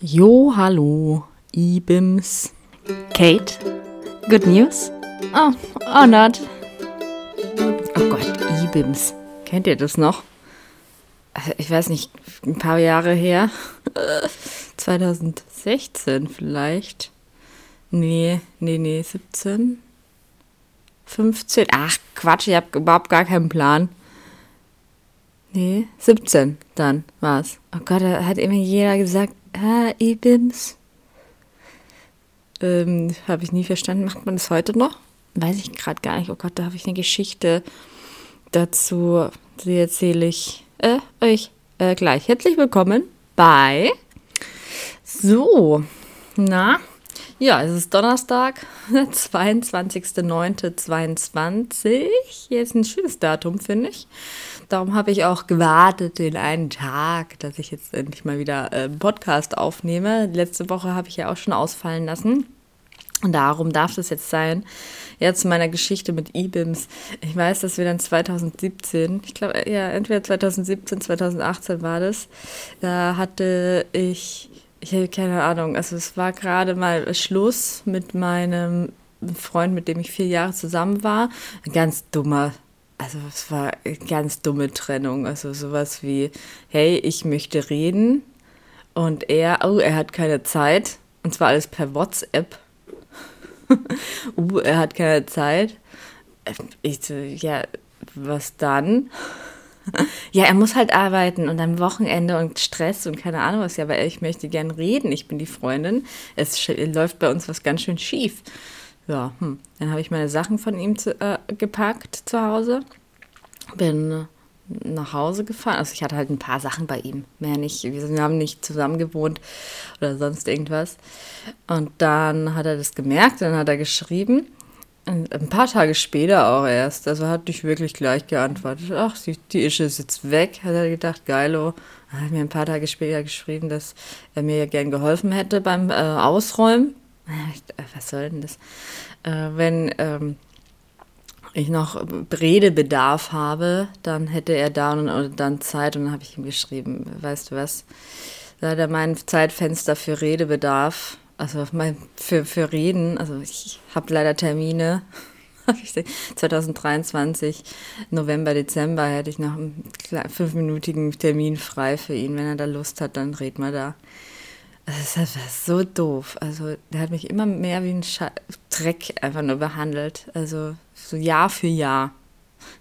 Jo, hallo, Ibims. Kate, good news? Oh, oh not. Oh Gott, Ibims. Kennt ihr das noch? Also, ich weiß nicht, ein paar Jahre her. 2016 vielleicht. Nee, nee, nee, 17. 15. Ach, Quatsch, ich habe überhaupt gar keinen Plan. Nee, 17 dann war's. Oh Gott, da hat immer jeder gesagt, ah, Ibims. Ähm, habe ich nie verstanden. Macht man das heute noch? Weiß ich gerade gar nicht. Oh Gott, da habe ich eine Geschichte dazu. Die erzähle ich äh, euch äh, gleich. Herzlich willkommen bei. So, na, ja, es ist Donnerstag, 22.09.22. Jetzt ein schönes Datum, finde ich. Darum habe ich auch gewartet, den einen Tag, dass ich jetzt endlich mal wieder äh, Podcast aufnehme. Letzte Woche habe ich ja auch schon ausfallen lassen. Und darum darf es jetzt sein. Ja, zu meiner Geschichte mit E-Bims. Ich weiß, dass wir dann 2017, ich glaube, ja, entweder 2017, 2018 war das, da hatte ich, ich habe keine Ahnung, also es war gerade mal Schluss mit meinem Freund, mit dem ich vier Jahre zusammen war. Ein ganz dummer also es war eine ganz dumme Trennung. Also sowas wie, hey, ich möchte reden und er, oh, er hat keine Zeit. Und zwar alles per WhatsApp. uh, er hat keine Zeit. Ich so, ja, was dann? ja, er muss halt arbeiten und am Wochenende und Stress und keine Ahnung was. Ja, aber ich möchte gern reden. Ich bin die Freundin. Es läuft bei uns was ganz schön schief. Ja, hm. dann habe ich meine Sachen von ihm zu, äh, gepackt zu Hause. Bin äh, nach Hause gefahren. Also ich hatte halt ein paar Sachen bei ihm, mehr nicht. Wir haben nicht zusammen gewohnt oder sonst irgendwas. Und dann hat er das gemerkt, dann hat er geschrieben. Ein paar Tage später auch erst. Also hat nicht wirklich gleich geantwortet. Ach, die, die Ische ist jetzt weg, hat er gedacht, geilo. Er hat mir ein paar Tage später geschrieben, dass er mir ja gern geholfen hätte beim äh, Ausräumen. Äh, was soll denn das? Äh, wenn ähm, ich noch Redebedarf habe, dann hätte er da und dann Zeit und dann habe ich ihm geschrieben, weißt du was, da hat er mein Zeitfenster für Redebedarf, also mein, für, für Reden, also ich habe leider Termine, 2023, November, Dezember hätte ich noch einen fünfminütigen Termin frei für ihn, wenn er da Lust hat, dann reden wir da. Das war so doof. Also, der hat mich immer mehr wie ein Scha Dreck einfach nur behandelt. Also, so Jahr für Jahr.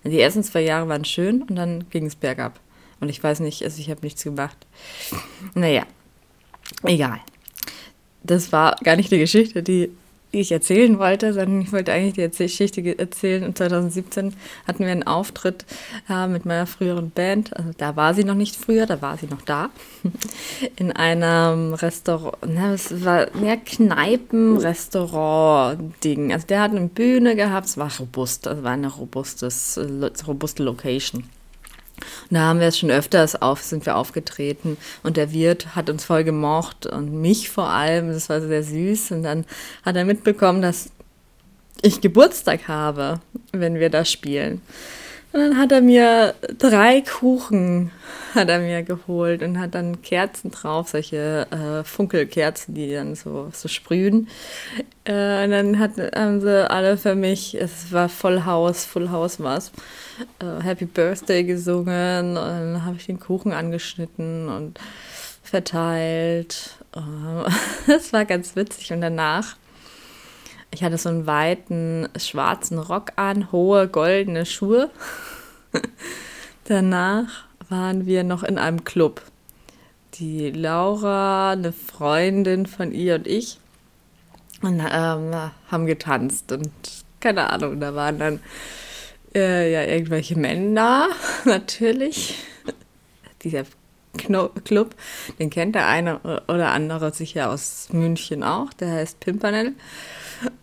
Die ersten zwei Jahre waren schön und dann ging es bergab. Und ich weiß nicht, also ich habe nichts gemacht. Naja, egal. Das war gar nicht die Geschichte, die die ich erzählen wollte, sondern ich wollte eigentlich die Geschichte erzählen. Und 2017 hatten wir einen Auftritt äh, mit meiner früheren Band. Also da war sie noch nicht früher, da war sie noch da. In einem Restaurant, es war mehr Kneipen-Restaurant-Ding. Also der hat eine Bühne gehabt, es war robust, also war eine robustes, robuste Location. Da haben wir es schon öfters auf, sind wir aufgetreten. Und der Wirt hat uns voll gemocht und mich vor allem, das war sehr süß. Und dann hat er mitbekommen, dass ich Geburtstag habe, wenn wir da spielen. Und dann hat er mir drei Kuchen hat er mir geholt und hat dann Kerzen drauf, solche äh, Funkelkerzen, die dann so, so sprühen. Äh, und dann hat, haben sie alle für mich, es war Voll House, Full House war's, äh, Happy Birthday gesungen und dann habe ich den Kuchen angeschnitten und verteilt. Das war ganz witzig und danach ich hatte so einen weiten schwarzen Rock an, hohe goldene Schuhe. Danach waren wir noch in einem Club. Die Laura, eine Freundin von ihr und ich und ähm, haben getanzt und keine Ahnung, da waren dann äh, ja irgendwelche Männer natürlich. Dieser Club, den kennt der eine oder andere sicher aus München auch, der heißt Pimpernel.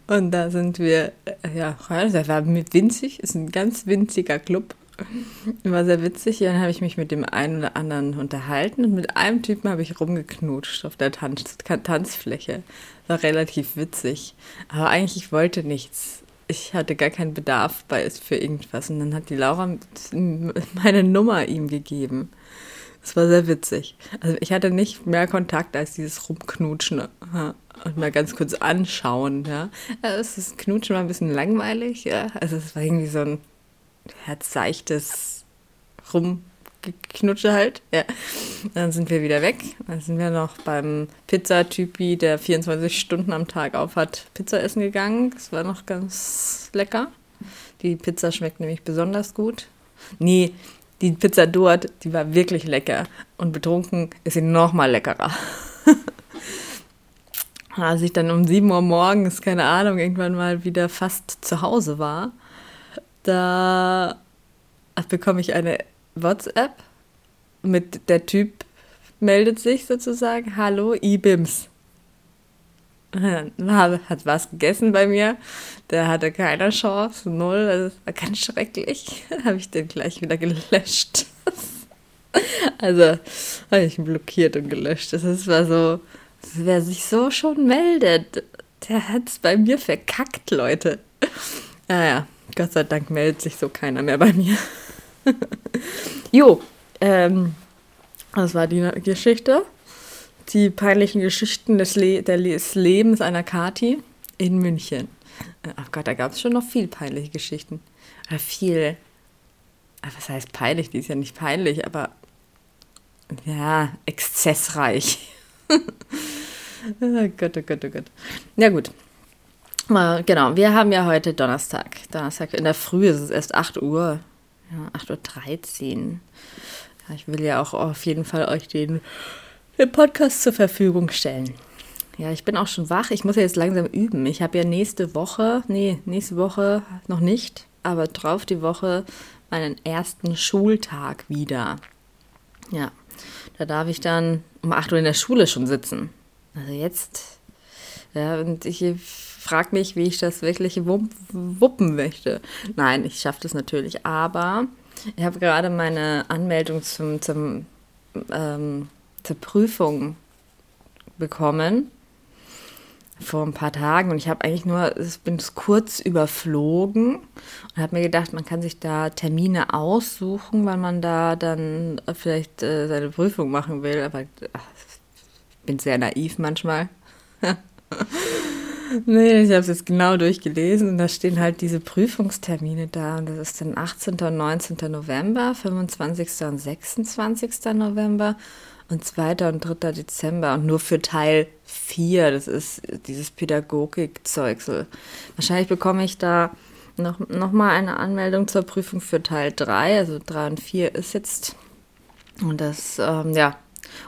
Und da sind wir, äh, ja, der war winzig, ist ein ganz winziger Club. War sehr witzig. Dann habe ich mich mit dem einen oder anderen unterhalten und mit einem Typen habe ich rumgeknutscht auf der Tanz Tanzfläche. War relativ witzig. Aber eigentlich, ich wollte nichts. Ich hatte gar keinen Bedarf bei es für irgendwas. Und dann hat die Laura meine Nummer ihm gegeben. Es war sehr witzig. Also ich hatte nicht mehr Kontakt als dieses Rumknutschen ja, und mal ganz kurz anschauen. Ja. Also das Knutschen war ein bisschen langweilig. Ja. Also es war irgendwie so ein herzseichtes Rumgeknutsche halt. Ja. Dann sind wir wieder weg. Dann sind wir noch beim Pizzatypi, der 24 Stunden am Tag auf hat, Pizza essen gegangen. Das war noch ganz lecker. Die Pizza schmeckt nämlich besonders gut. Nee, die Pizza dort, die war wirklich lecker. Und betrunken ist sie noch mal leckerer. Als ich dann um 7 Uhr morgens, keine Ahnung, irgendwann mal wieder fast zu Hause war, da bekomme ich eine WhatsApp mit der Typ meldet sich sozusagen, hallo, IBIMS. Hat was gegessen bei mir. Der hatte keine Chance, null. Das war ganz schrecklich. habe ich den gleich wieder gelöscht. also habe ich ihn blockiert und gelöscht. Das war so, wer sich so schon meldet, der hat es bei mir verkackt, Leute. Naja, Gott sei Dank meldet sich so keiner mehr bei mir. jo, ähm, das war die Geschichte die peinlichen Geschichten des, Le des Lebens einer Kati in München. Ach äh, oh Gott, da gab es schon noch viel peinliche Geschichten. Oder viel. Ah, was heißt peinlich? Die ist ja nicht peinlich, aber ja, exzessreich. oh Gott, oh Gott, oh Gott. Ja, gut. Genau, wir haben ja heute Donnerstag. Donnerstag in der Früh ist es erst 8 Uhr. Ja, 8.13 Uhr. Ja, ich will ja auch auf jeden Fall euch den den Podcast zur Verfügung stellen. Ja, ich bin auch schon wach. Ich muss ja jetzt langsam üben. Ich habe ja nächste Woche, nee, nächste Woche noch nicht, aber drauf die Woche meinen ersten Schultag wieder. Ja, da darf ich dann um 8 Uhr in der Schule schon sitzen. Also jetzt, ja, und ich frage mich, wie ich das wirklich wuppen möchte. Nein, ich schaffe das natürlich, aber ich habe gerade meine Anmeldung zum, zum ähm, zur Prüfung bekommen vor ein paar Tagen und ich habe eigentlich nur, ich bin es kurz überflogen und habe mir gedacht, man kann sich da Termine aussuchen, weil man da dann vielleicht äh, seine Prüfung machen will, aber ach, ich bin sehr naiv manchmal. nee, ich habe es jetzt genau durchgelesen und da stehen halt diese Prüfungstermine da und das ist dann 18. und 19. November, 25. und 26. November und 2. und 3. Dezember und nur für Teil 4. Das ist dieses Pädagogik-Zeugsel. Wahrscheinlich bekomme ich da noch, noch mal eine Anmeldung zur Prüfung für Teil 3. Also 3 und 4 ist jetzt. Und das, ähm, ja.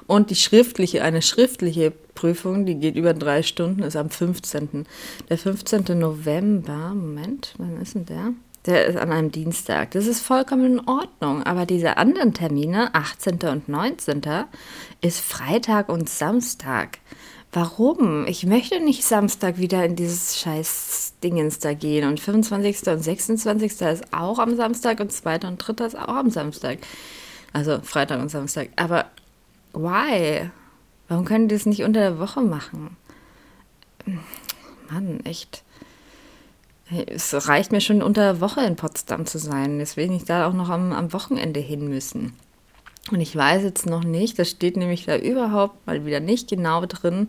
Und die schriftliche, eine schriftliche Prüfung, die geht über drei Stunden, ist am 15. Der 15. November, Moment, wann ist denn der? Der ist an einem Dienstag. Das ist vollkommen in Ordnung. Aber diese anderen Termine, 18. und 19., ist Freitag und Samstag. Warum? Ich möchte nicht Samstag wieder in dieses scheiß Dingens da gehen. Und 25. und 26. ist auch am Samstag und 2. und 3. ist auch am Samstag. Also Freitag und Samstag. Aber why? Warum können die das nicht unter der Woche machen? Mann, echt. Es reicht mir schon unter der Woche in Potsdam zu sein. Deswegen ich da auch noch am, am Wochenende hin müssen. Und ich weiß jetzt noch nicht, das steht nämlich da überhaupt mal wieder nicht genau drin.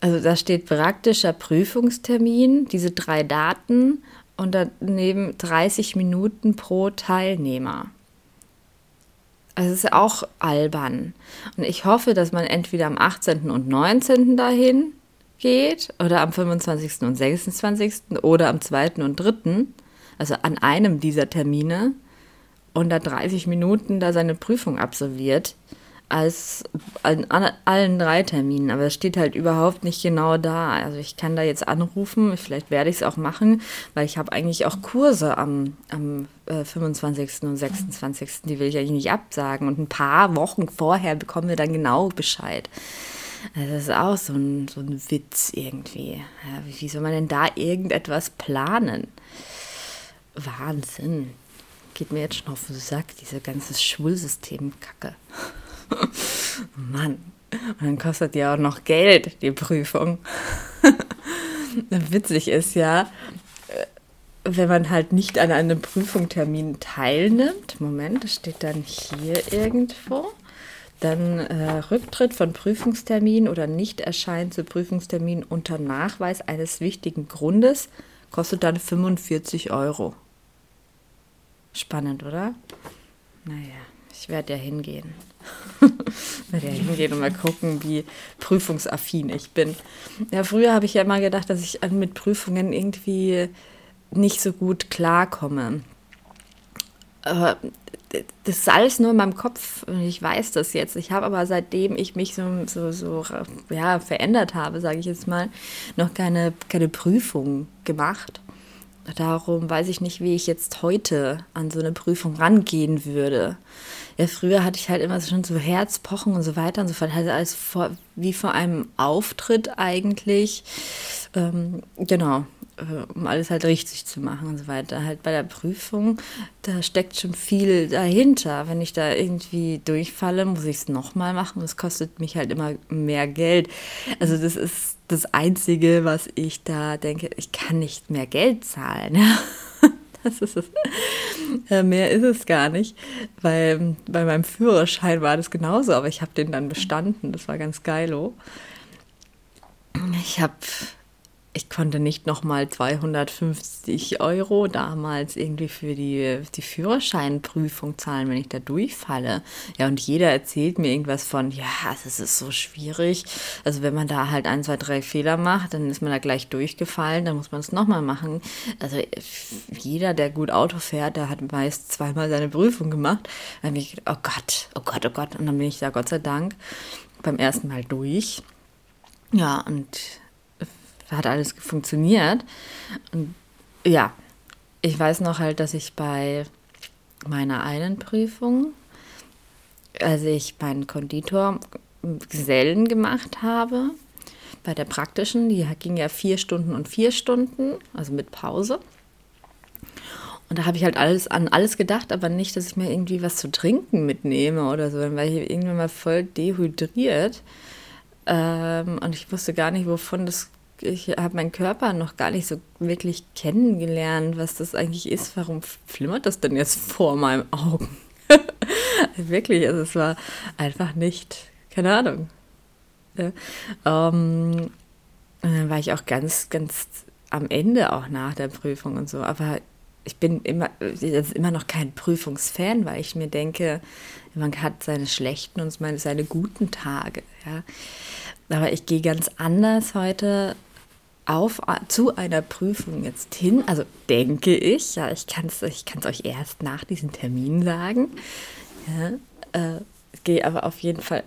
Also da steht praktischer Prüfungstermin, diese drei Daten und daneben 30 Minuten pro Teilnehmer. Also es ist auch albern. Und ich hoffe, dass man entweder am 18. und 19. dahin geht oder am 25. und 26. oder am 2. und 3., also an einem dieser Termine und da 30 Minuten da seine Prüfung absolviert, als an, allen drei Terminen. Aber es steht halt überhaupt nicht genau da. Also ich kann da jetzt anrufen, vielleicht werde ich es auch machen, weil ich habe eigentlich auch Kurse am, am äh, 25. und 26. Die will ich eigentlich nicht absagen. Und ein paar Wochen vorher bekommen wir dann genau Bescheid. Das ist auch so ein, so ein Witz irgendwie. Ja, wie soll man denn da irgendetwas planen? Wahnsinn. Geht mir jetzt schon auf den Sack, diese ganze Schulsystem-Kacke. Mann. Und dann kostet ja auch noch Geld, die Prüfung. Witzig ist ja, äh, wenn man halt nicht an einem Prüfungstermin teilnimmt. Moment, das steht dann hier irgendwo. Dann äh, Rücktritt von Prüfungstermin oder Nichterscheinen zu Prüfungstermin unter Nachweis eines wichtigen Grundes kostet dann 45 Euro. Spannend, oder? Naja, ich werde ja hingehen. werde ja hingehen und mal gucken, wie prüfungsaffin ich bin. Ja, früher habe ich ja immer gedacht, dass ich mit Prüfungen irgendwie nicht so gut klarkomme. Aber das alles nur in meinem Kopf und ich weiß das jetzt. Ich habe aber seitdem ich mich so, so, so ja, verändert habe, sage ich jetzt mal, noch keine, keine Prüfung gemacht. Darum weiß ich nicht, wie ich jetzt heute an so eine Prüfung rangehen würde. Ja, früher hatte ich halt immer schon so Herzpochen und so weiter und so fort. Halt alles vor, wie vor einem Auftritt eigentlich. Ähm, genau. Äh, um alles halt richtig zu machen und so weiter. Halt bei der Prüfung, da steckt schon viel dahinter. Wenn ich da irgendwie durchfalle, muss ich es nochmal machen. Das kostet mich halt immer mehr Geld. Also das ist das Einzige, was ich da denke, ich kann nicht mehr Geld zahlen. Das ist es. Mehr ist es gar nicht, weil bei meinem Führerschein war das genauso, aber ich habe den dann bestanden. Das war ganz geilo. Ich habe ich konnte nicht nochmal 250 Euro damals irgendwie für die, die Führerscheinprüfung zahlen, wenn ich da durchfalle. Ja, und jeder erzählt mir irgendwas von, ja, es ist so schwierig. Also wenn man da halt ein, zwei, drei Fehler macht, dann ist man da gleich durchgefallen, dann muss man es nochmal machen. Also jeder, der gut Auto fährt, der hat meist zweimal seine Prüfung gemacht. Dann habe ich oh Gott, oh Gott, oh Gott. Und dann bin ich da Gott sei Dank beim ersten Mal durch. Ja, und hat alles funktioniert. Und ja, ich weiß noch halt, dass ich bei meiner einen Prüfung, als ich meinen Konditor Gesellen gemacht habe, bei der praktischen, die ging ja vier Stunden und vier Stunden, also mit Pause. Und da habe ich halt alles an alles gedacht, aber nicht, dass ich mir irgendwie was zu trinken mitnehme oder so, dann war ich irgendwann mal voll dehydriert. Ähm, und ich wusste gar nicht, wovon das ich habe meinen Körper noch gar nicht so wirklich kennengelernt, was das eigentlich ist. Warum flimmert das denn jetzt vor meinen Augen? wirklich, also es war einfach nicht, keine Ahnung. Ja. Ähm, und dann war ich auch ganz, ganz am Ende auch nach der Prüfung und so. Aber ich bin immer, immer noch kein Prüfungsfan, weil ich mir denke, man hat seine schlechten und seine guten Tage. Ja. Aber ich gehe ganz anders heute auf, zu einer Prüfung jetzt hin. Also denke ich, ja, ich kann es ich kann's euch erst nach diesem Termin sagen. Ja, äh, gehe aber auf jeden Fall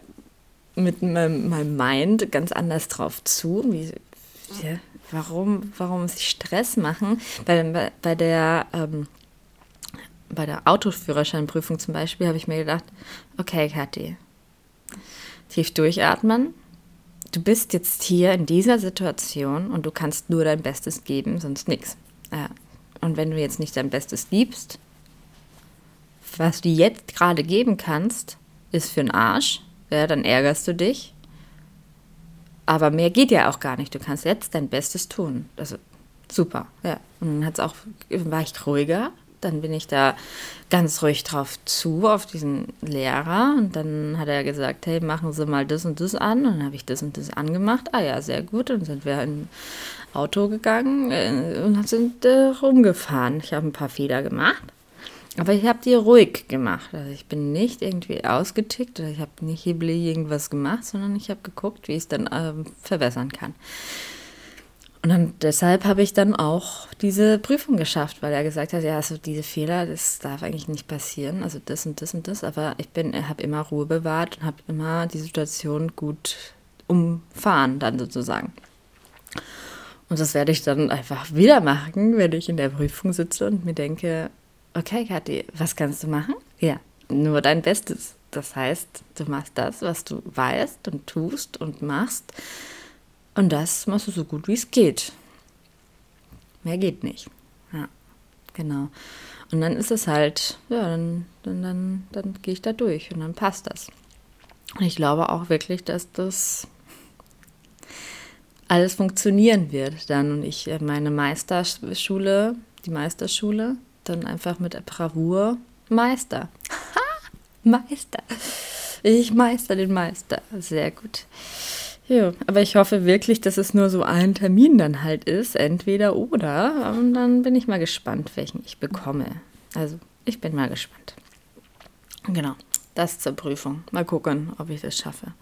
mit meinem, meinem Mind ganz anders drauf zu. Wie, ja, warum, warum sich Stress machen? Bei, bei, bei der ähm, bei der Autoführerscheinprüfung zum Beispiel habe ich mir gedacht, okay, Kathi, tief durchatmen, du bist jetzt hier in dieser Situation und du kannst nur dein Bestes geben, sonst nichts. Ja. Und wenn du jetzt nicht dein Bestes gibst, was du jetzt gerade geben kannst, ist für den Arsch, ja, dann ärgerst du dich. Aber mehr geht ja auch gar nicht. Du kannst jetzt dein Bestes tun. Also super, ja. Und dann hat's auch, war ich ruhiger, dann bin ich da ganz ruhig drauf zu, auf diesen Lehrer. Und dann hat er gesagt, hey, machen Sie mal das und das an. Und dann habe ich das und das angemacht. Ah ja, sehr gut. Und dann sind wir in Auto gegangen äh, und sind äh, rumgefahren. Ich habe ein paar Fehler gemacht. Aber ich habe die ruhig gemacht. Also ich bin nicht irgendwie ausgetickt oder ich habe nicht hibbelig irgendwas gemacht, sondern ich habe geguckt, wie ich es dann äh, verbessern kann. Und dann, deshalb habe ich dann auch diese Prüfung geschafft, weil er gesagt hat, ja, also diese Fehler, das darf eigentlich nicht passieren, also das und das und das. Aber ich bin, habe immer Ruhe bewahrt und habe immer die Situation gut umfahren, dann sozusagen. Und das werde ich dann einfach wieder machen, wenn ich in der Prüfung sitze und mir denke, okay, Kathi, was kannst du machen? Ja, nur dein Bestes. Das heißt, du machst das, was du weißt und tust und machst und das machst du so gut wie es geht. Mehr geht nicht. Ja, genau. Und dann ist es halt, ja, dann, dann, dann, dann gehe ich da durch und dann passt das. Und ich glaube auch wirklich, dass das alles funktionieren wird dann und ich äh, meine Meisterschule, die Meisterschule, dann einfach mit Bravour Meister. Meister. Ich meister den Meister. Sehr gut. Ja, aber ich hoffe wirklich, dass es nur so ein Termin dann halt ist, entweder oder. Und dann bin ich mal gespannt, welchen ich bekomme. Also, ich bin mal gespannt. Genau, das zur Prüfung. Mal gucken, ob ich das schaffe.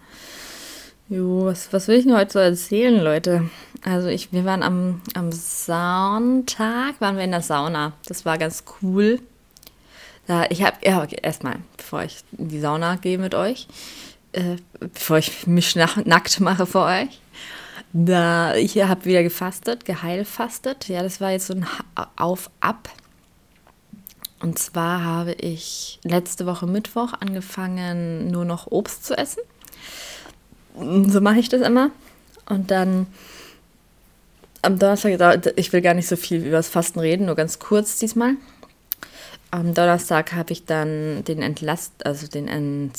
Jo, was, was will ich denn heute so erzählen, Leute? Also ich, wir waren am, am Sonntag, waren wir in der Sauna. Das war ganz cool. Da, ich habe, ja, okay, erstmal, bevor ich in die Sauna gehe mit euch, äh, bevor ich mich nackt mache für euch, da, ich habe wieder gefastet, geheilfastet. Ja, das war jetzt so ein Auf-Ab. Und zwar habe ich letzte Woche Mittwoch angefangen, nur noch Obst zu essen so mache ich das immer. Und dann am Donnerstag, ich will gar nicht so viel über das Fasten reden, nur ganz kurz diesmal. Am Donnerstag habe ich dann den Entlast, also den, Ent,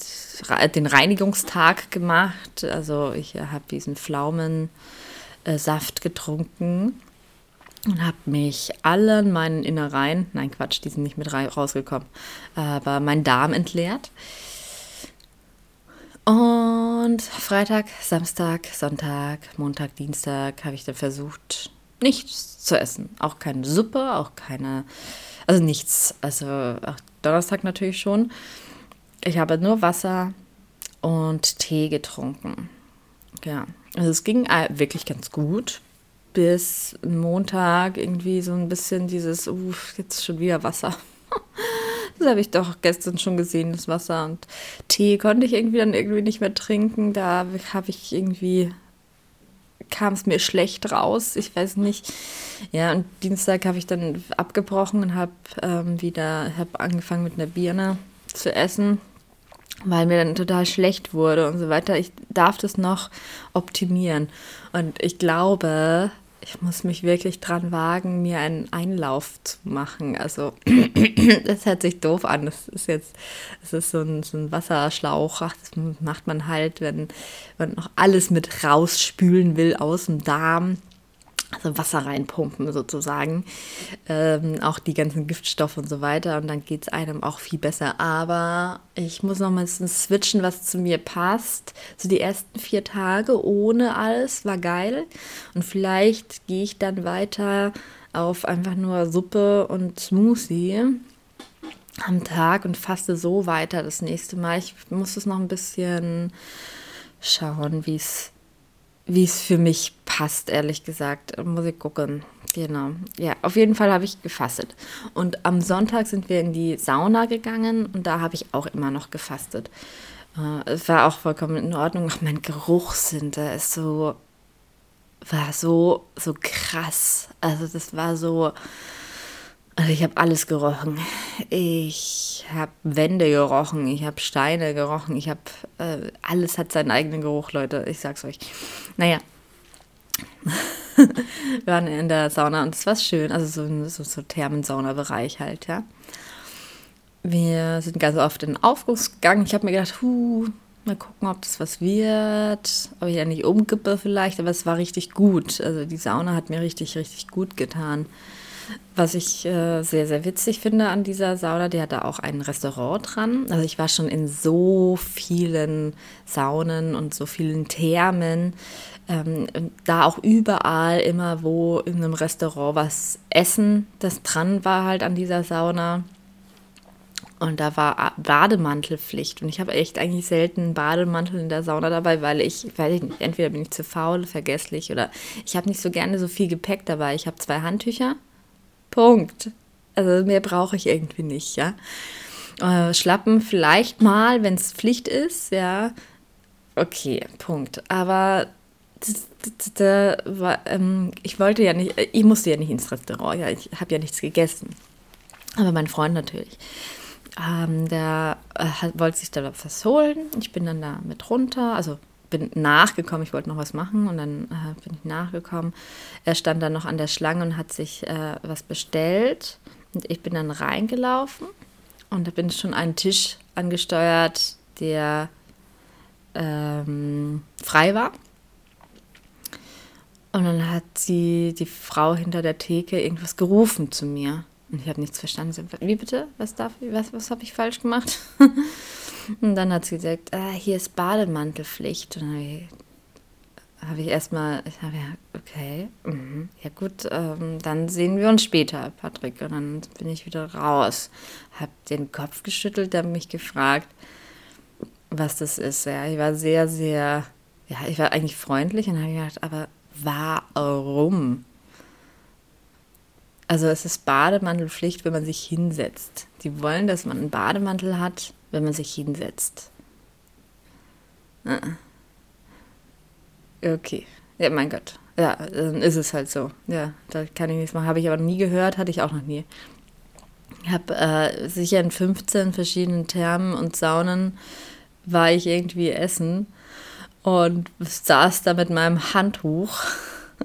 den Reinigungstag gemacht. Also ich habe diesen Pflaumensaft getrunken und habe mich allen meinen Innereien, nein Quatsch, die sind nicht mit rausgekommen, aber meinen Darm entleert. Und Freitag, Samstag, Sonntag, Montag, Dienstag habe ich dann versucht, nichts zu essen. Auch keine Suppe, auch keine, also nichts. Also auch Donnerstag natürlich schon. Ich habe nur Wasser und Tee getrunken. Ja, also es ging wirklich ganz gut. Bis Montag irgendwie so ein bisschen dieses, uff, jetzt schon wieder Wasser. Das habe ich doch gestern schon gesehen, das Wasser. Und Tee konnte ich irgendwie dann irgendwie nicht mehr trinken. Da habe ich irgendwie, kam es mir schlecht raus. Ich weiß nicht. Ja, und Dienstag habe ich dann abgebrochen und habe ähm, wieder, habe angefangen mit einer Birne zu essen weil mir dann total schlecht wurde und so weiter. Ich darf das noch optimieren. Und ich glaube, ich muss mich wirklich dran wagen, mir einen Einlauf zu machen. Also, das hört sich doof an. Das ist jetzt, das ist so ein, so ein Wasserschlauch. Ach, das macht man halt, wenn man noch alles mit rausspülen will aus dem Darm also Wasser reinpumpen sozusagen, ähm, auch die ganzen Giftstoffe und so weiter und dann geht es einem auch viel besser. Aber ich muss noch mal ein bisschen switchen, was zu mir passt. So die ersten vier Tage ohne alles war geil und vielleicht gehe ich dann weiter auf einfach nur Suppe und Smoothie am Tag und faste so weiter das nächste Mal. Ich muss es noch ein bisschen schauen, wie es wie es für mich passt, ehrlich gesagt. Muss ich gucken. Genau. Ja, auf jeden Fall habe ich gefastet. Und am Sonntag sind wir in die Sauna gegangen und da habe ich auch immer noch gefastet. Äh, es war auch vollkommen in Ordnung. Ach, mein Geruchssinn, der ist so, war so, so krass. Also das war so, also ich habe alles gerochen. Ich habe Wände gerochen, ich habe Steine gerochen, ich habe äh, alles hat seinen eigenen Geruch, Leute. Ich sag's euch. Naja, wir waren in der Sauna und es war schön, also so so, so Thermensauna-Bereich halt, ja. Wir sind ganz oft in den Aufgussgang. Ich habe mir gedacht, huh, mal gucken, ob das was wird, ob ich ja nicht umkippe vielleicht, aber es war richtig gut. Also die Sauna hat mir richtig, richtig gut getan. Was ich äh, sehr, sehr witzig finde an dieser Sauna, die hat da auch ein Restaurant dran. Also ich war schon in so vielen Saunen und so vielen Thermen. Ähm, da auch überall immer, wo in einem Restaurant was essen, das dran war halt an dieser Sauna. Und da war Bademantelpflicht. Und ich habe echt eigentlich selten einen Bademantel in der Sauna dabei, weil ich, weiß ich entweder bin ich zu faul, vergesslich oder ich habe nicht so gerne so viel Gepäck dabei. Ich habe zwei Handtücher Punkt. Also mehr brauche ich irgendwie nicht, ja. Äh, Schlappen vielleicht mal, wenn es Pflicht ist, ja. Okay, Punkt. Aber da war, ähm, ich wollte ja nicht, ich musste ja nicht ins Restaurant, ja, ich habe ja nichts gegessen. Aber mein Freund natürlich. Ähm, der äh, wollte sich da was holen. Ich bin dann da mit runter, also bin nachgekommen, ich wollte noch was machen und dann äh, bin ich nachgekommen. Er stand dann noch an der Schlange und hat sich äh, was bestellt und ich bin dann reingelaufen und da bin ich schon einen Tisch angesteuert, der ähm, frei war. Und dann hat sie, die Frau hinter der Theke, irgendwas gerufen zu mir. Und ich habe nichts verstanden. Wie bitte? Was darf ich? Was, was habe ich falsch gemacht? Und dann hat sie gesagt, ah, hier ist Bademantelpflicht. Und dann habe ich, erstmal, ich habe ja, okay, mhm, ja gut, ähm, dann sehen wir uns später, Patrick. Und dann bin ich wieder raus. Habe den Kopf geschüttelt, habe mich gefragt, was das ist. Ja, ich war sehr, sehr, ja, ich war eigentlich freundlich und habe gedacht, aber warum? Also es ist Bademantelpflicht, wenn man sich hinsetzt. Die wollen, dass man einen Bademantel hat, wenn man sich hinsetzt. Ah. Okay. Ja, mein Gott. Ja, dann ist es halt so. Ja, da kann ich nichts machen. Habe ich aber nie gehört, hatte ich auch noch nie. Ich habe äh, sicher in 15 verschiedenen Thermen und Saunen war ich irgendwie essen und saß da mit meinem Handtuch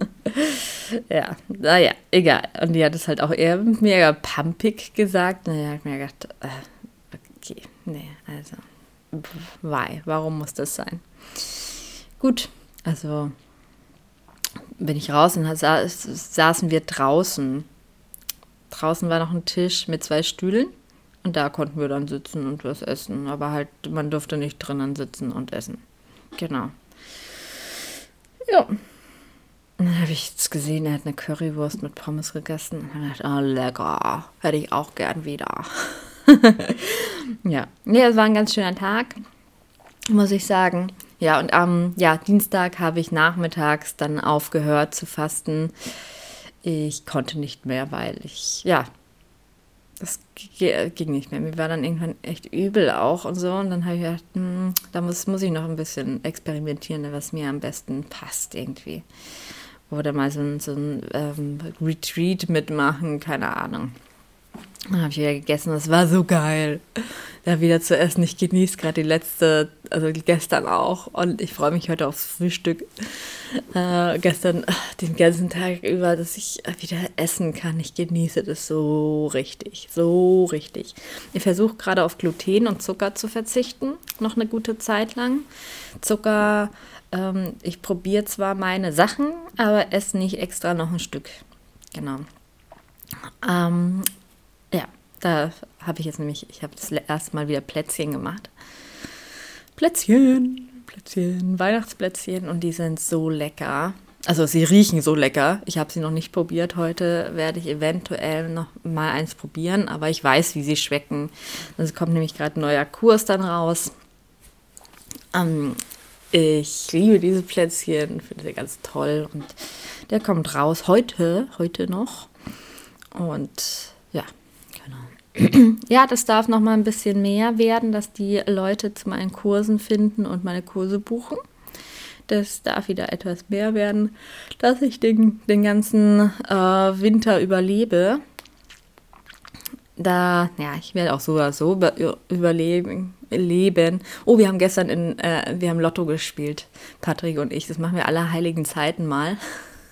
ja, naja, egal. Und die hat es halt auch eher mega pumpig gesagt. Naja, ich mir gedacht, äh, okay, nee, also, why? Warum muss das sein? Gut, also bin ich raus und saßen wir draußen. Draußen war noch ein Tisch mit zwei Stühlen und da konnten wir dann sitzen und was essen. Aber halt, man durfte nicht drinnen sitzen und essen. Genau. Ja, dann habe ich jetzt gesehen, er hat eine Currywurst mit Pommes gegessen. Und dann dachte ich, oh, lecker. Hätte ich auch gern wieder. ja. ja, es war ein ganz schöner Tag, muss ich sagen. Ja, und am ja, Dienstag habe ich nachmittags dann aufgehört zu fasten. Ich konnte nicht mehr, weil ich, ja, das ging nicht mehr. Mir war dann irgendwann echt übel auch und so. Und dann habe ich gedacht, hm, da muss, muss ich noch ein bisschen experimentieren, was mir am besten passt irgendwie oder mal so ein, so ein ähm, Retreat mitmachen, keine Ahnung. Dann habe ich wieder gegessen, das war so geil, da wieder zu essen. Ich genieße gerade die letzte, also gestern auch und ich freue mich heute aufs Frühstück. Äh, gestern den ganzen Tag über, dass ich wieder essen kann. Ich genieße das so richtig, so richtig. Ich versuche gerade auf Gluten und Zucker zu verzichten, noch eine gute Zeit lang. Zucker ähm, ich probiere zwar meine Sachen, aber esse nicht extra noch ein Stück. Genau. Ähm, da habe ich jetzt nämlich, ich habe das erste Mal wieder Plätzchen gemacht. Plätzchen, Plätzchen, Weihnachtsplätzchen und die sind so lecker. Also sie riechen so lecker. Ich habe sie noch nicht probiert. Heute werde ich eventuell noch mal eins probieren, aber ich weiß, wie sie schmecken. Es kommt nämlich gerade ein neuer Kurs dann raus. Ähm, ich liebe diese Plätzchen, finde sie ganz toll und der kommt raus heute, heute noch. Und ja, das darf noch mal ein bisschen mehr werden, dass die Leute zu meinen Kursen finden und meine Kurse buchen. Das darf wieder etwas mehr werden, dass ich den, den ganzen äh, Winter überlebe da, ja, ich werde auch so oder so überleben. Leben. Oh, wir haben gestern in, äh, wir haben Lotto gespielt, Patrick und ich. Das machen wir alle heiligen Zeiten mal.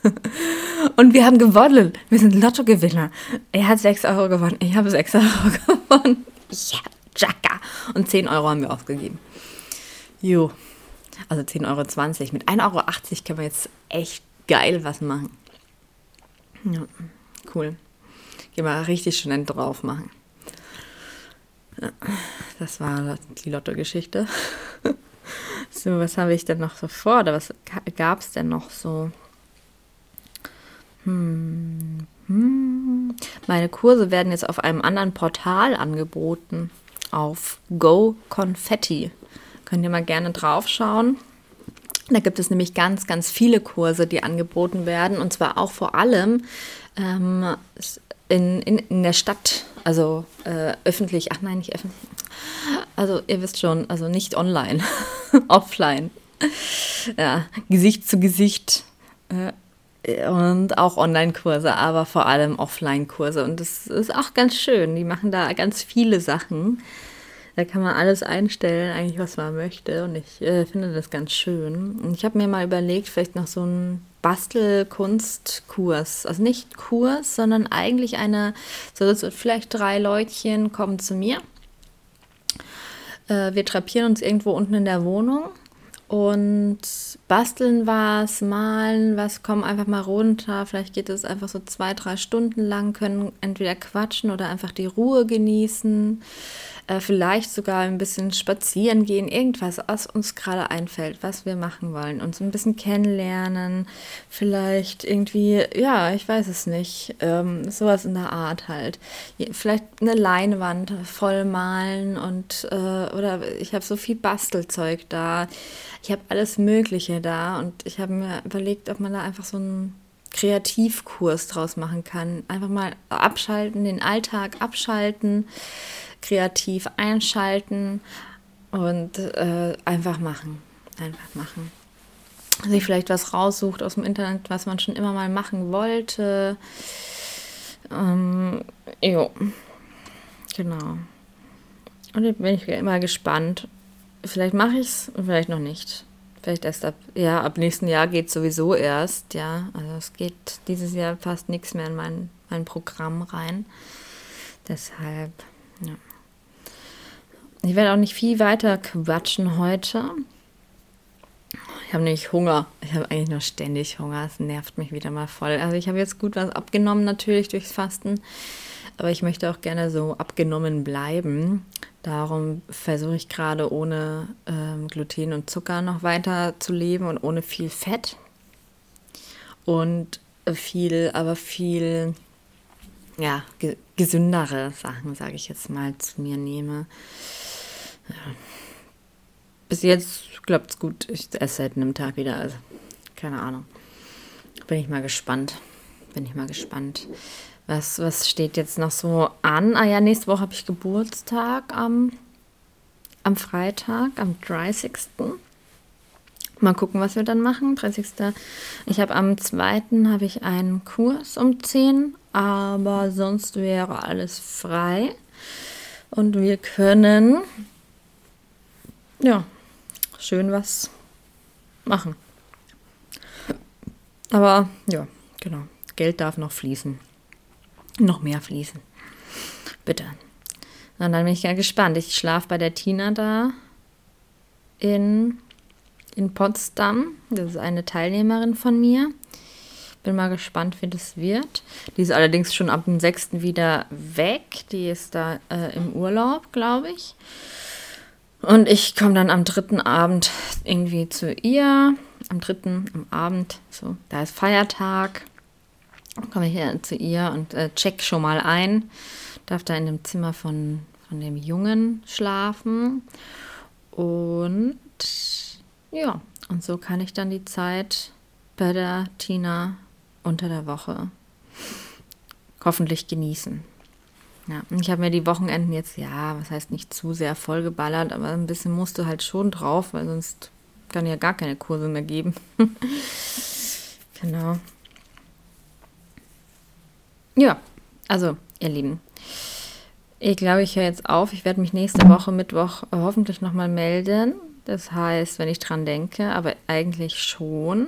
und wir haben gewonnen. Wir sind Lottogewinner. Er hat 6 Euro gewonnen. Ich habe 6 Euro gewonnen. Ja, Jacka. Und 10 Euro haben wir ausgegeben. Jo. Also 10,20 Euro. Mit 1,80 Euro kann man jetzt echt geil was machen. Ja, cool. Geh mal richtig schnell drauf machen. Das war die Lotto-Geschichte. so, was habe ich denn noch so vor? Oder was gab es denn noch so? Hm. Meine Kurse werden jetzt auf einem anderen Portal angeboten. Auf Go Confetti. Könnt ihr mal gerne draufschauen. Da gibt es nämlich ganz, ganz viele Kurse, die angeboten werden. Und zwar auch vor allem ähm, in, in, in der Stadt, also äh, öffentlich, ach nein, nicht öffentlich. Also ihr wisst schon, also nicht online, offline. Ja, Gesicht zu Gesicht. Äh, und auch Online-Kurse, aber vor allem Offline-Kurse. Und das ist auch ganz schön. Die machen da ganz viele Sachen. Da kann man alles einstellen, eigentlich was man möchte. Und ich äh, finde das ganz schön. Und ich habe mir mal überlegt, vielleicht noch so ein Bastelkunstkurs. Also nicht Kurs, sondern eigentlich eine, so, so vielleicht drei Leutchen kommen zu mir. Äh, wir trapieren uns irgendwo unten in der Wohnung und basteln was, malen was, kommen einfach mal runter. Vielleicht geht es einfach so zwei, drei Stunden lang, können entweder quatschen oder einfach die Ruhe genießen. Äh, vielleicht sogar ein bisschen spazieren gehen, irgendwas, was uns gerade einfällt, was wir machen wollen. Uns ein bisschen kennenlernen, vielleicht irgendwie, ja, ich weiß es nicht, ähm, sowas in der Art halt. Vielleicht eine Leinwand voll malen und, äh, oder ich habe so viel Bastelzeug da. Ich habe alles Mögliche da und ich habe mir überlegt, ob man da einfach so einen Kreativkurs draus machen kann. Einfach mal abschalten, den Alltag abschalten, kreativ einschalten und äh, einfach machen. Einfach machen. Sich vielleicht was raussucht aus dem Internet, was man schon immer mal machen wollte. Ähm, jo. Genau. Und jetzt bin ich immer gespannt. Vielleicht mache ich es, vielleicht noch nicht. Vielleicht erst ab, ja, ab nächsten Jahr geht es sowieso erst, ja. Also es geht dieses Jahr fast nichts mehr in mein, mein Programm rein. Deshalb, ja. Ich werde auch nicht viel weiter quatschen heute. Ich habe nämlich Hunger. Ich habe eigentlich nur ständig Hunger. Es nervt mich wieder mal voll. Also ich habe jetzt gut was abgenommen natürlich durchs Fasten. Aber ich möchte auch gerne so abgenommen bleiben. Darum versuche ich gerade ohne ähm, Gluten und Zucker noch weiter zu leben und ohne viel Fett. Und viel, aber viel, ja, ge gesündere Sachen, sage ich jetzt mal, zu mir nehme. Ja. Bis jetzt klappt es gut. Ich esse seit einem Tag wieder. Also, keine Ahnung. Bin ich mal gespannt. Bin ich mal gespannt. Was, was steht jetzt noch so an? Ah ja, nächste Woche habe ich Geburtstag am, am Freitag, am 30. Mal gucken, was wir dann machen. 30. Ich habe am 2. habe ich einen Kurs um 10, aber sonst wäre alles frei. Und wir können ja schön was machen. Aber ja, genau. Geld darf noch fließen noch mehr fließen. Bitte. Und dann bin ich ja gespannt. Ich schlafe bei der Tina da in, in Potsdam. Das ist eine Teilnehmerin von mir. Bin mal gespannt, wie das wird. Die ist allerdings schon ab dem 6. wieder weg. Die ist da äh, im Urlaub, glaube ich. Und ich komme dann am dritten Abend irgendwie zu ihr. Am dritten, am Abend, so, da ist Feiertag komme ich hier zu ihr und äh, check schon mal ein. Darf da in dem Zimmer von, von dem Jungen schlafen. Und ja, und so kann ich dann die Zeit bei der Tina unter der Woche hoffentlich genießen. Ja, ich habe mir die Wochenenden jetzt, ja, was heißt nicht zu sehr vollgeballert, aber ein bisschen musst du halt schon drauf, weil sonst kann ja gar keine Kurse mehr geben. genau. Ja, also, ihr Lieben. Ich glaube, ich höre jetzt auf. Ich werde mich nächste Woche Mittwoch hoffentlich nochmal melden. Das heißt, wenn ich dran denke, aber eigentlich schon.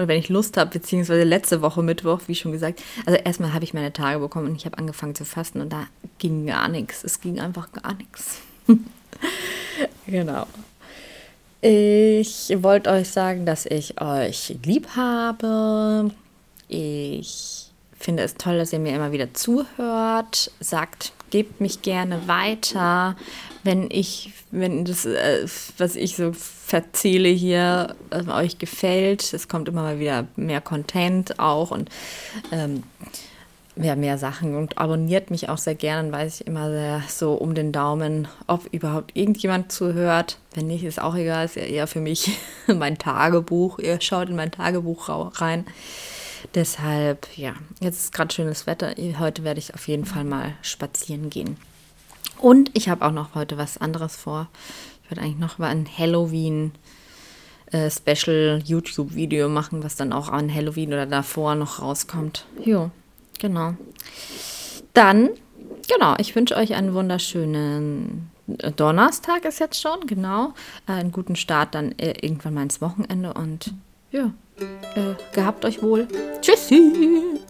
Oder wenn ich Lust habe, beziehungsweise letzte Woche Mittwoch, wie schon gesagt. Also erstmal habe ich meine Tage bekommen und ich habe angefangen zu fasten und da ging gar nichts. Es ging einfach gar nichts. genau. Ich wollte euch sagen, dass ich euch lieb habe. Ich finde es toll, dass ihr mir immer wieder zuhört, sagt, gebt mich gerne weiter, wenn ich, wenn das, äh, was ich so verzähle hier, euch gefällt. Es kommt immer mal wieder mehr Content auch und ähm, ja, mehr Sachen und abonniert mich auch sehr gerne, dann weiß ich immer sehr so um den Daumen, ob überhaupt irgendjemand zuhört. Wenn nicht, ist auch egal, ist ja eher für mich mein Tagebuch. Ihr schaut in mein Tagebuch rein. Deshalb, ja, jetzt ist gerade schönes Wetter. Heute werde ich auf jeden Fall mal spazieren gehen. Und ich habe auch noch heute was anderes vor. Ich werde eigentlich noch mal ein Halloween äh, Special YouTube Video machen, was dann auch an Halloween oder davor noch rauskommt. Jo, genau. Dann, genau, ich wünsche euch einen wunderschönen Donnerstag ist jetzt schon, genau. Äh, einen guten Start dann äh, irgendwann mal ins Wochenende und ja, äh, gehabt euch wohl. Tschüssi!